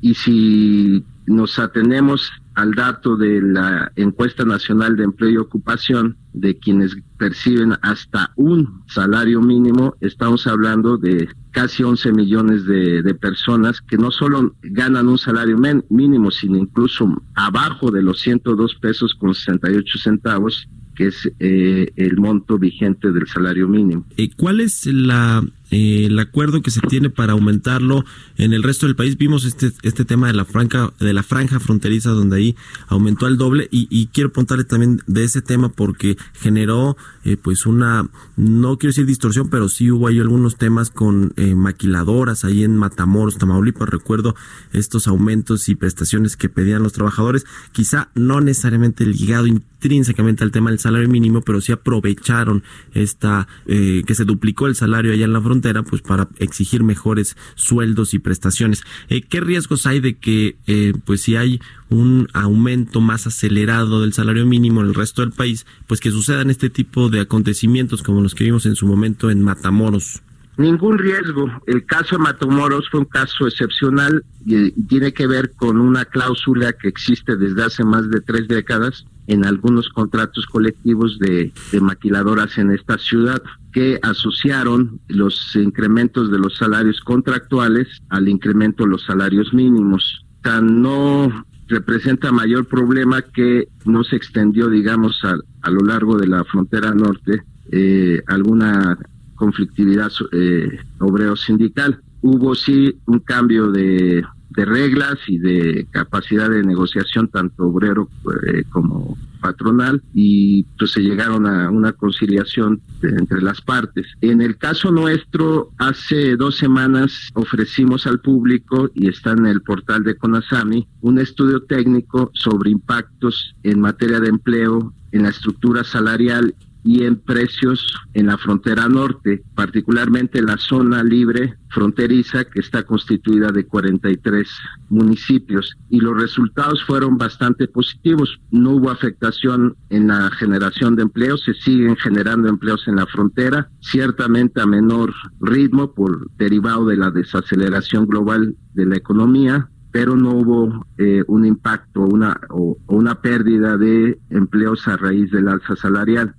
y si nos atenemos al dato de la encuesta nacional de empleo y ocupación de quienes perciben hasta un salario mínimo, estamos hablando de casi 11 millones de, personas que no solo ganan un salario mínimo, sino incluso abajo de los 102 pesos con 68 centavos que es eh, el monto vigente del salario mínimo. Eh, ¿Cuál es la eh, el acuerdo que se tiene para aumentarlo en el resto del país. Vimos este este tema de la franja de la franja fronteriza donde ahí aumentó al doble y, y quiero preguntarle también de ese tema porque generó eh, pues una no quiero decir distorsión pero sí hubo ahí algunos temas con eh, maquiladoras ahí en Matamoros, Tamaulipas. Recuerdo estos aumentos y prestaciones que pedían los trabajadores, quizá no necesariamente ligado intrínsecamente al tema del salario mínimo, pero sí aprovecharon esta eh, que se duplicó el salario allá en la frontera pues para exigir mejores sueldos y prestaciones. Eh, ¿Qué riesgos hay de que, eh, pues si hay un aumento más acelerado del salario mínimo en el resto del país, pues que sucedan este tipo de acontecimientos como los que vimos en su momento en Matamoros? Ningún riesgo. El caso de Matamoros fue un caso excepcional y tiene que ver con una cláusula que existe desde hace más de tres décadas en algunos contratos colectivos de, de maquiladoras en esta ciudad que asociaron los incrementos de los salarios contractuales al incremento de los salarios mínimos. Tan no representa mayor problema que no se extendió, digamos, a, a lo largo de la frontera norte eh, alguna conflictividad eh, obrero-sindical. Hubo sí un cambio de, de, reglas y de capacidad de negociación tanto obrero eh, como patronal y pues se llegaron a una conciliación entre las partes. En el caso nuestro, hace dos semanas ofrecimos al público y está en el portal de Conasami un estudio técnico sobre impactos en materia de empleo en la estructura salarial y en precios en la frontera norte, particularmente la zona libre fronteriza que está constituida de 43 municipios y los resultados fueron bastante positivos. No hubo afectación en la generación de empleos, se siguen generando empleos en la frontera, ciertamente a menor ritmo por derivado de la desaceleración global de la economía, pero no hubo eh, un impacto una, o, o una pérdida de empleos a raíz del alza salarial.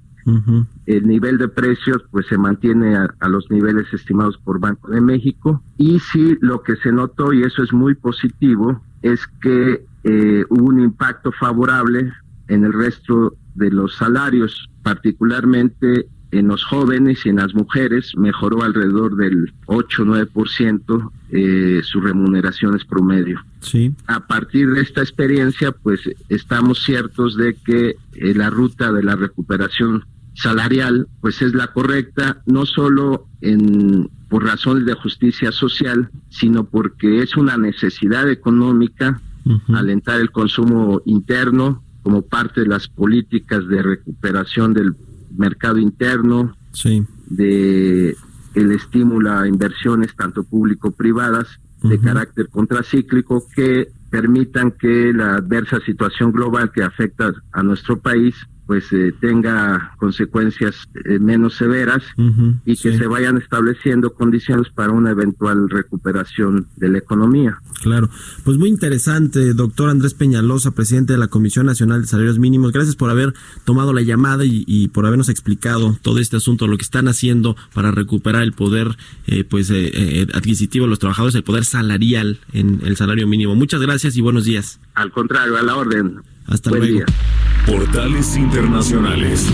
El nivel de precios pues se mantiene a, a, los niveles estimados por Banco de México y sí lo que se notó y eso es muy positivo es que eh, hubo un impacto favorable en el resto de los salarios, particularmente en los jóvenes y en las mujeres mejoró alrededor del 8-9% eh, sus remuneraciones promedio. Sí. A partir de esta experiencia, pues estamos ciertos de que eh, la ruta de la recuperación salarial pues es la correcta no solo en por razones de justicia social sino porque es una necesidad económica uh -huh. alentar el consumo interno como parte de las políticas de recuperación del mercado interno sí. de el estímulo a inversiones tanto público privadas de uh -huh. carácter contracíclico que permitan que la adversa situación global que afecta a nuestro país pues eh, tenga consecuencias eh, menos severas uh -huh, y que sí. se vayan estableciendo condiciones para una eventual recuperación de la economía. Claro, pues muy interesante, doctor Andrés Peñalosa, presidente de la Comisión Nacional de Salarios Mínimos. Gracias por haber tomado la llamada y, y por habernos explicado todo este asunto, lo que están haciendo para recuperar el poder eh, pues eh, adquisitivo de los trabajadores, el poder salarial en el salario mínimo. Muchas gracias y buenos días. Al contrario, a la orden. Hasta Buen luego. Día. Portales Internacionales.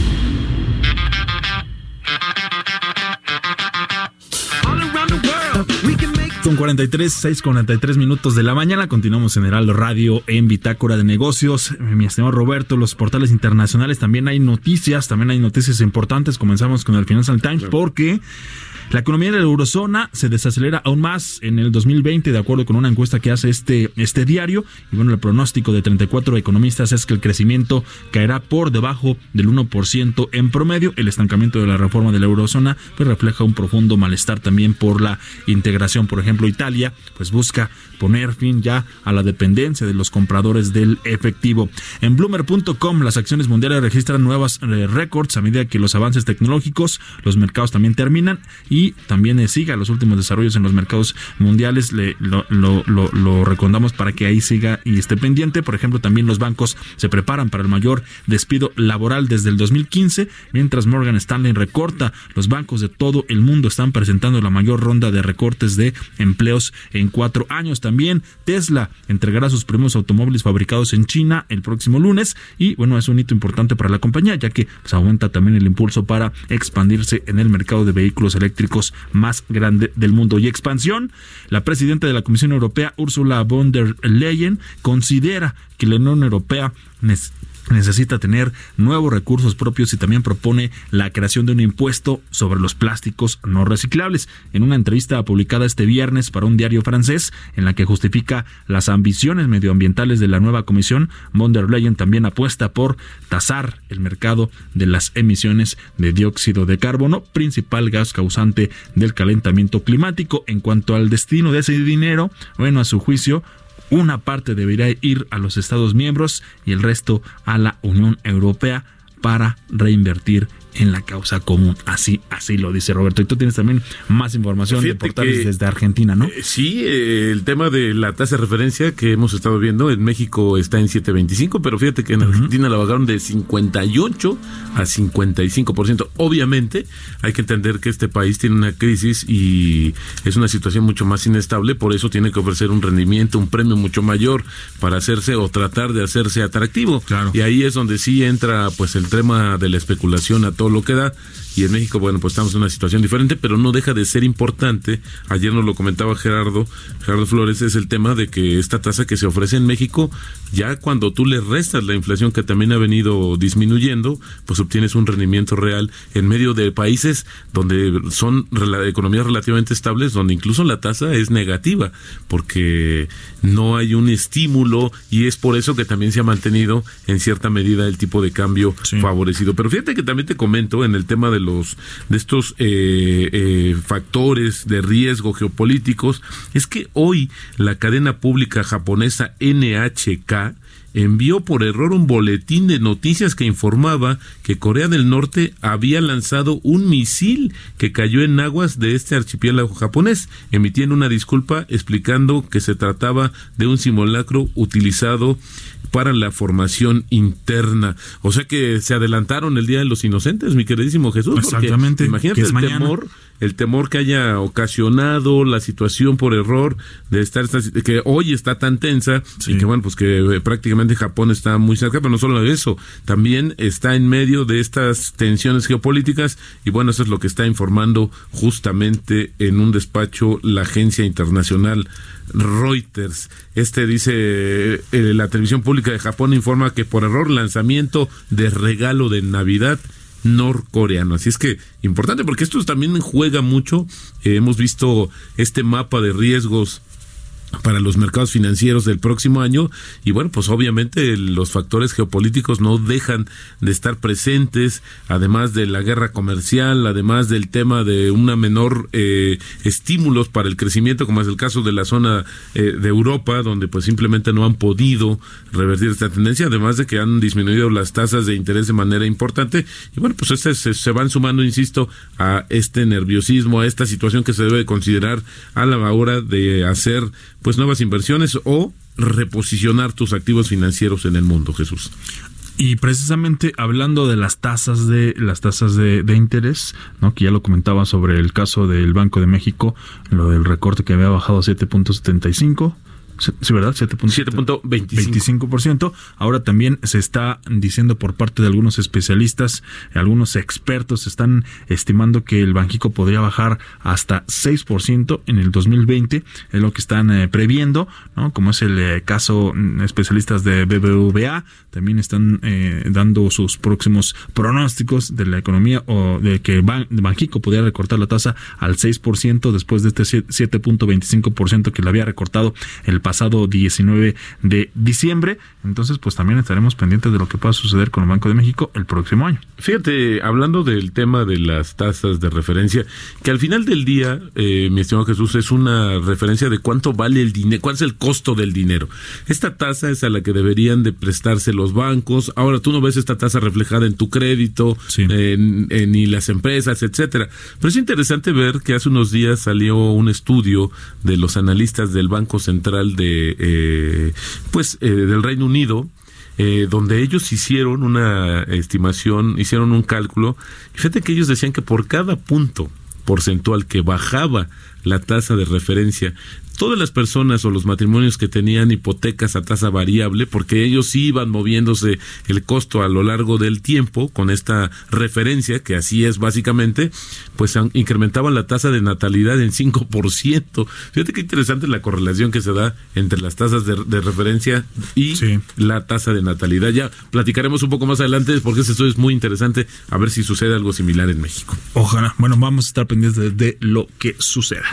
Son 43, 6 43 minutos de la mañana. Continuamos en Heraldo Radio en Bitácora de Negocios. Mi estimado Roberto, los portales internacionales también hay noticias, también hay noticias importantes. Comenzamos con el Financial Times porque La economía de la eurozona se desacelera aún más en el 2020, de acuerdo con una encuesta que hace este, este diario. Y bueno, el pronóstico de 34 economistas es que el crecimiento caerá por debajo del 1% en promedio. El estancamiento de la reforma de la eurozona pues refleja un profundo malestar también por la integración. Por ejemplo, Italia pues busca poner fin ya a la dependencia de los compradores del efectivo. En bloomer.com las acciones mundiales registran nuevas eh, récords a medida que los avances tecnológicos, los mercados también terminan y también eh, siga los últimos desarrollos en los mercados mundiales. Le, lo, lo, para que ahí siga y esté pendiente. Por ejemplo, también los bancos se preparan para el mayor despido laboral desde el 2015, mientras Morgan Stanley recorta. Los bancos de todo el mundo están presentando la mayor ronda de recortes de empleos en cuatro años. También Tesla entregará sus primeros automóviles fabricados en China el próximo lunes y bueno, es un hito importante para la compañía ya que se pues, aumenta también el impulso para expandirse en el mercado de vehículos eléctricos más grande del mundo. Y expansión, la presidenta de la Comisión Europea, Ursula von der Leyen, considera que la Unión Europea necesita tener nuevos recursos propios y también propone la creación de un impuesto sobre los plásticos no reciclables. En una entrevista publicada este viernes para un diario francés, en la que justifica las ambiciones medioambientales de la nueva comisión, von der Leyen también apuesta por tasar el mercado de las emisiones de dióxido de carbono, principal gas causante del calentamiento climático. En cuanto al destino de ese dinero, bueno, a su juicio, una parte debería ir a los Estados miembros y el resto a la Unión Europea para reinvertir en la causa común. Así, así lo dice Roberto. Y tú tienes también más información de portales desde Argentina, ¿no? Eh, sí, eh, el tema de la tasa de referencia que hemos estado viendo en México está en 7.25, pero fíjate que en Argentina la bajaron de 58 a 55%. Obviamente, hay que entender que este país tiene una crisis y es una situación mucho más inestable, por eso tiene que ofrecer un rendimiento, un premio mucho mayor para hacerse o tratar de hacerse atractivo. Claro. Y ahí es donde sí entra pues el tema de la especulación a todo lo que da. Y en México, bueno, pues estamos en una situación diferente, pero no deja de ser importante. Ayer nos lo comentaba Gerardo, Gerardo Flores, es el tema de que esta tasa que se ofrece en México, ya cuando tú le restas la inflación que también ha venido disminuyendo, pues obtienes un rendimiento real en medio de países donde son economías relativamente estables, donde incluso la tasa es negativa, porque no hay un estímulo y es por eso que también se ha mantenido en cierta medida el tipo de cambio favorecido. Pero fíjate que también te comento en el tema de los de estos eh, eh, factores de riesgo geopolíticos es que hoy la cadena pública japonesa NHK envió por error un boletín de noticias que informaba que Corea del Norte había lanzado un misil que cayó en aguas de este archipiélago japonés, emitiendo una disculpa explicando que se trataba de un simulacro utilizado para la formación interna. O sea que se adelantaron el Día de los Inocentes, mi queridísimo Jesús. Exactamente. Imagínate el temor, el temor que haya ocasionado la situación por error de estar, que hoy está tan tensa y que bueno, pues que eh, prácticamente Japón está muy cerca, pero no solo eso, también está en medio de estas tensiones geopolíticas y bueno, eso es lo que está informando justamente en un despacho la agencia internacional Reuters. Este dice, eh, la televisión pública de Japón informa que por error lanzamiento de regalo de Navidad norcoreano. Así es que importante porque esto también juega mucho. Eh, hemos visto este mapa de riesgos para los mercados financieros del próximo año. Y bueno pues obviamente los factores geopolíticos no dejan de estar presentes además de la guerra comercial además del tema de una menor eh, estímulos para el crecimiento como es el caso de la zona eh, de Europa donde pues simplemente no han podido revertir esta tendencia además de que han disminuido las tasas de interés de manera importante. Y bueno pues este se, se van sumando insisto a este nerviosismo a esta situación que se debe considerar a la hora de hacer pues nuevas inversiones o reposicionar tus activos financieros en el mundo, Jesús. Y precisamente hablando de las tasas de las tasas de, interés, ¿no? que ya lo comentaba sobre el caso del Banco de México, lo del recorte que había bajado a 7.75, Sí, ¿verdad? 7.25%. Ahora también se está diciendo por parte de algunos especialistas, algunos expertos están estimando que el Banjico podría bajar hasta 6% en el 2020, es lo que están eh, previendo, ¿no? Como es el eh, caso mm, especialistas de BBVA, también están eh, dando sus próximos pronósticos de la economía o de que Banjico podría recortar la tasa al 6% después de este 7.25% que le había recortado el pasado 19 de diciembre. Entonces, pues también estaremos pendientes de lo que pueda suceder con el Banco de México el próximo año. Fíjate, hablando del tema de las tasas de referencia, que al final del día, eh, mi estimado Jesús, es una referencia de cuánto vale el dinero, cuál es el costo del dinero. Esta tasa es a la que deberían de prestarse los bancos. Ahora tú no ves esta tasa reflejada en tu crédito, en, ni las empresas, etcétera. Pero es interesante ver que hace unos días salió un estudio de los analistas del Banco Central de, eh, pues, eh, del Reino Unido eh, donde ellos hicieron una estimación, hicieron un cálculo, y fíjate que ellos decían que por cada punto porcentual que bajaba la tasa de referencia todas las personas o los matrimonios que tenían hipotecas a tasa variable, porque ellos iban moviéndose el costo a lo largo del tiempo con esta referencia, que así es básicamente, pues incrementaban la tasa de natalidad en 5%. Fíjate qué interesante la correlación que se da entre las tasas de, referencia y la tasa de natalidad. Ya platicaremos un poco más adelante porque esto es muy interesante, a ver si sucede algo similar en México. Ojalá. Bueno, vamos a estar pendientes de lo que suceda.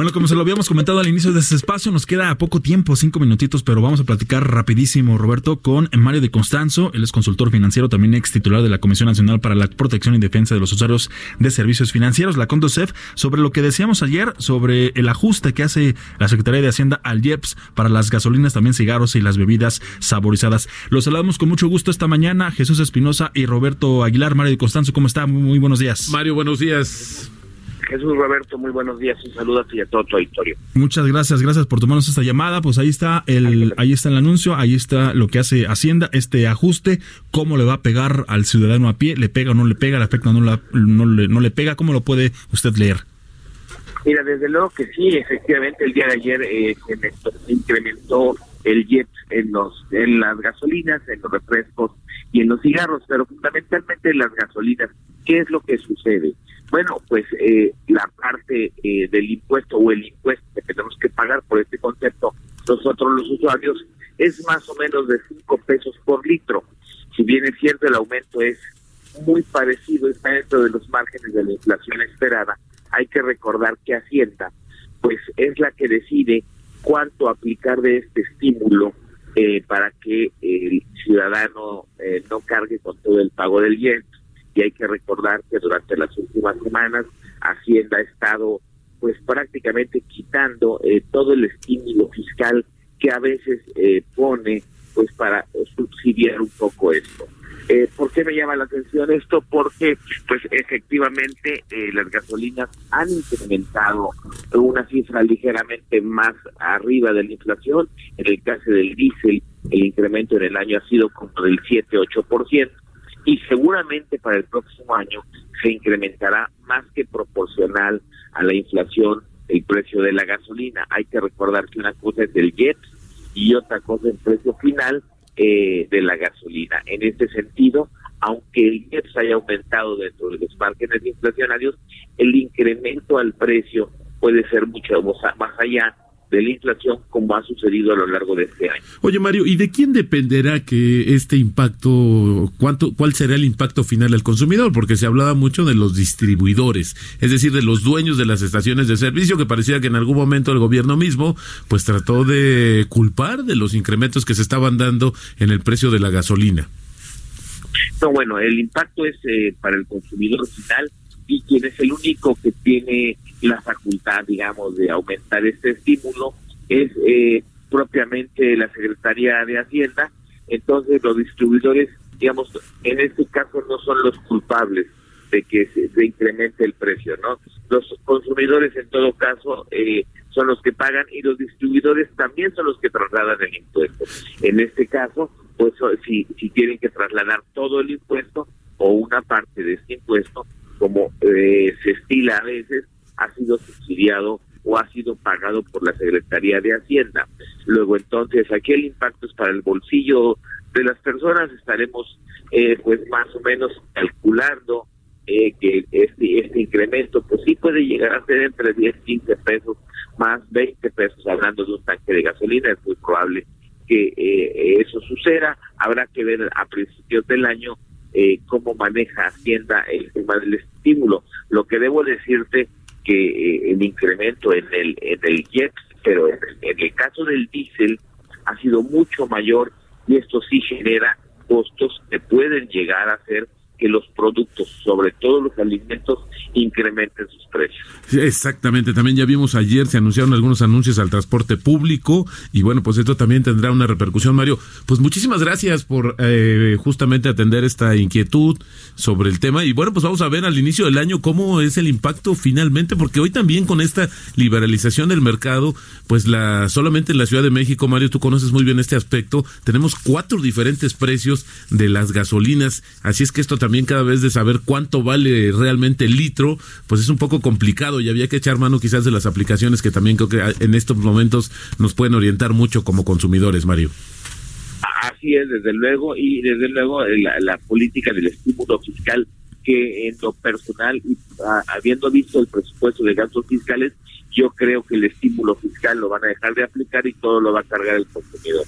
Bueno, como se lo habíamos comentado al inicio de este espacio, nos queda poco tiempo, cinco minutitos, pero vamos a platicar rapidísimo, Roberto, con Mario de Constanzo. Él es consultor financiero, también ex titular de la Comisión Nacional para la Protección y Defensa de los Usuarios de Servicios Financieros, la CONDOCEF, sobre lo que decíamos ayer, sobre el ajuste que hace la Secretaría de Hacienda al IEPS para las gasolinas, también cigarros y las bebidas saborizadas. Los saludamos con mucho gusto esta mañana, Jesús Espinosa y Roberto Aguilar. Mario de Constanzo, ¿cómo está? Muy buenos días. Mario, buenos días. Jesús Roberto, muy buenos días, un saludo a ti y a todo tu auditorio. Muchas gracias, gracias por tomarnos esta llamada. Pues ahí está el, ahí está el anuncio, ahí está lo que hace Hacienda, este ajuste, cómo le va a pegar al ciudadano a pie, le pega o no le pega, le afecta o no, no, le, no le pega, ¿cómo lo puede usted leer? Mira, desde luego que sí, efectivamente el día de ayer eh, se incrementó el jet en los en las gasolinas, en los refrescos y en los cigarros, pero fundamentalmente en las gasolinas. ¿Qué es lo que sucede? Bueno, pues eh, la parte eh, del impuesto o el impuesto que tenemos que pagar por este concepto, nosotros los usuarios, es más o menos de 5 pesos por litro. Si bien es cierto, el aumento es muy parecido, está dentro de los márgenes de la inflación esperada, hay que recordar que Hacienda, pues es la que decide cuánto aplicar de este estímulo eh, para que el ciudadano no cargue con todo el pago del bien y hay que recordar que durante las últimas semanas Hacienda ha estado pues prácticamente quitando eh, todo el estímulo fiscal que a veces eh, pone pues para subsidiar un poco esto. Eh, ¿Por qué me llama la atención esto? Porque pues efectivamente eh, las gasolinas han incrementado una cifra ligeramente más arriba de la inflación. En el caso del diésel, el incremento en el año ha sido como del 7-8% y seguramente para el próximo año se incrementará más que proporcional a la inflación el precio de la gasolina. Hay que recordar que una cosa es el jet y otra cosa es el precio final eh, de la gasolina. En este sentido, aunque el jet haya aumentado dentro de los márgenes inflacionarios, el incremento al precio puede ser mucho más allá de la inflación como ha sucedido a lo largo de este año. Oye Mario, ¿y de quién dependerá que este impacto, cuánto, cuál será el impacto final al consumidor? Porque se hablaba mucho de los distribuidores, es decir, de los dueños de las estaciones de servicio, que parecía que en algún momento el gobierno mismo pues trató de culpar de los incrementos que se estaban dando en el precio de la gasolina. No, bueno, el impacto es eh, para el consumidor final y quien es el único que tiene la facultad, digamos, de aumentar este estímulo es eh, propiamente la Secretaría de Hacienda. Entonces los distribuidores, digamos, en este caso no son los culpables de que se, incremente el precio, ¿no? Los consumidores en todo caso eh, son los que pagan y los distribuidores también son los que trasladan el impuesto. En este caso, pues si, si tienen que trasladar todo el impuesto o una parte de este impuesto, como eh, se estila a veces, ha sido subsidiado o ha sido pagado por la Secretaría de Hacienda. Luego entonces aquí el impacto es para el bolsillo de las personas, estaremos eh, pues más o menos calculando eh, que este, este incremento pues sí puede llegar a ser entre 10 y 15 pesos más 20 pesos hablando de un tanque de gasolina, es muy probable que eh, eso suceda, habrá que ver a principios del año eh, cómo maneja Hacienda el tema del estímulo. Lo que debo decirte que eh, el incremento en el en el jet, pero en el, caso del diésel ha sido mucho mayor y esto sí genera costos que pueden llegar a ser que los productos, sobre todo los alimentos, incrementen sus precios. exactamente, también ya vimos ayer, se anunciaron algunos anuncios al transporte público y bueno, pues esto también tendrá una repercusión, Mario. Pues muchísimas gracias por eh, justamente atender esta inquietud sobre el tema y bueno, pues vamos a ver al inicio del año cómo es el impacto finalmente, porque hoy también con esta liberalización del mercado, pues la solamente en la Ciudad de México, Mario, tú conoces muy bien este aspecto, tenemos cuatro diferentes precios de las gasolinas, así es que esto también también cada vez de saber cuánto vale realmente el litro, pues es un poco complicado y había que echar mano quizás de las aplicaciones que también creo que en estos momentos nos pueden orientar mucho como consumidores, Mario. Así es, desde luego, y desde luego eh, la, política del estímulo fiscal que en lo personal, y habiendo visto el presupuesto de gastos fiscales, yo creo que el estímulo fiscal lo van a dejar de aplicar y todo lo va a cargar el consumidor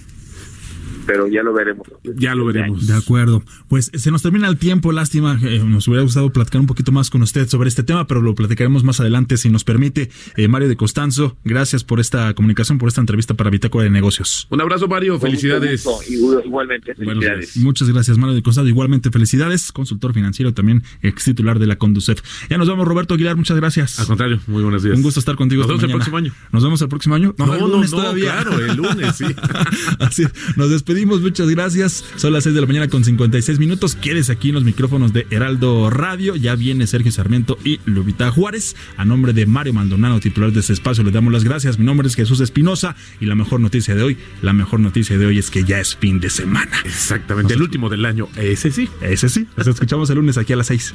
pero ya lo veremos. Ya lo veremos. De acuerdo. Pues se nos termina el tiempo, lástima. Eh, nos hubiera gustado platicar un poquito más con usted sobre este tema, pero lo platicaremos más adelante si nos permite. Eh, Mario de Costanzo, gracias por esta comunicación, por esta entrevista para Bitácora de Negocios. Un abrazo, Mario. Felicidades. Igualmente, felicidades. muchas gracias, Mario de Costanzo. Igualmente, felicidades. Consultor financiero, también ex titular de la Conducef. Ya nos vemos, Roberto Aguilar. Muchas gracias. Al contrario, muy buenos días. Un gusto estar contigo. Nos vemos el próximo año. Nos vemos el próximo año. No, no, no, claro, el lunes, sí. Así, nos despedimos. Muchas gracias. Son las 6 de la mañana con 56 minutos. Quieres aquí en los micrófonos de Heraldo Radio. Ya viene Sergio Sarmiento y Lubita Juárez. A nombre de Mario Maldonado, titular de este espacio, le damos las gracias. Mi nombre es Jesús Espinosa y la mejor noticia de hoy, la mejor noticia de hoy es que ya es fin de semana. Exactamente, el último del año. Ese sí. Ese sí. Nos escuchamos el lunes aquí a las 6.